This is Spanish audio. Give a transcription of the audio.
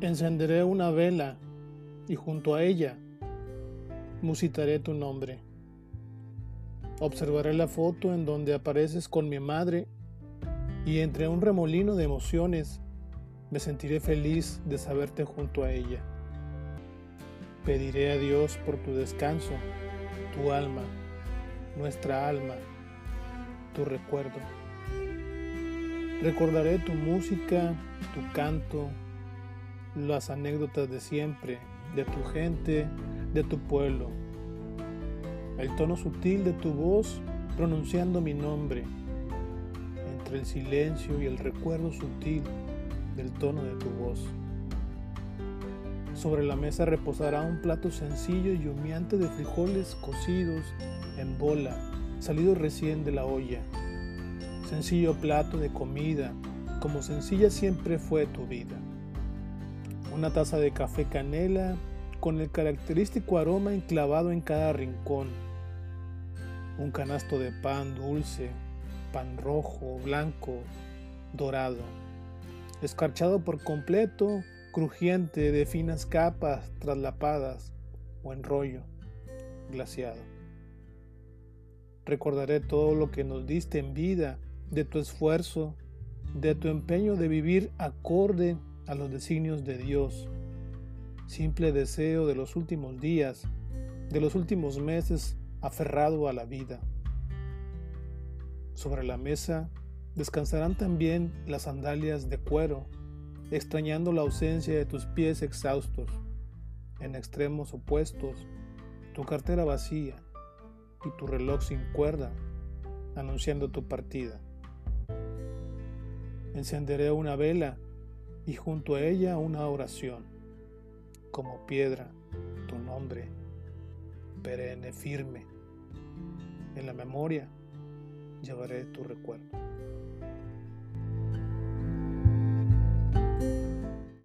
Encenderé una vela y junto a ella musitaré tu nombre. Observaré la foto en donde apareces con mi madre y entre un remolino de emociones me sentiré feliz de saberte junto a ella. Pediré a Dios por tu descanso, tu alma, nuestra alma, tu recuerdo. Recordaré tu música, tu canto, las anécdotas de siempre, de tu gente, de tu pueblo. El tono sutil de tu voz pronunciando mi nombre, entre el silencio y el recuerdo sutil del tono de tu voz. Sobre la mesa reposará un plato sencillo y humeante de frijoles cocidos en bola, salidos recién de la olla. Sencillo plato de comida, como sencilla siempre fue tu vida. Una taza de café canela con el característico aroma enclavado en cada rincón. Un canasto de pan dulce, pan rojo, blanco, dorado, escarchado por completo crujiente de finas capas traslapadas o en rollo glaciado. Recordaré todo lo que nos diste en vida, de tu esfuerzo, de tu empeño de vivir acorde a los designios de Dios. Simple deseo de los últimos días, de los últimos meses aferrado a la vida. Sobre la mesa descansarán también las sandalias de cuero extrañando la ausencia de tus pies exhaustos, en extremos opuestos, tu cartera vacía y tu reloj sin cuerda, anunciando tu partida. Encenderé una vela y junto a ella una oración, como piedra, tu nombre, perenne firme. En la memoria llevaré tu recuerdo.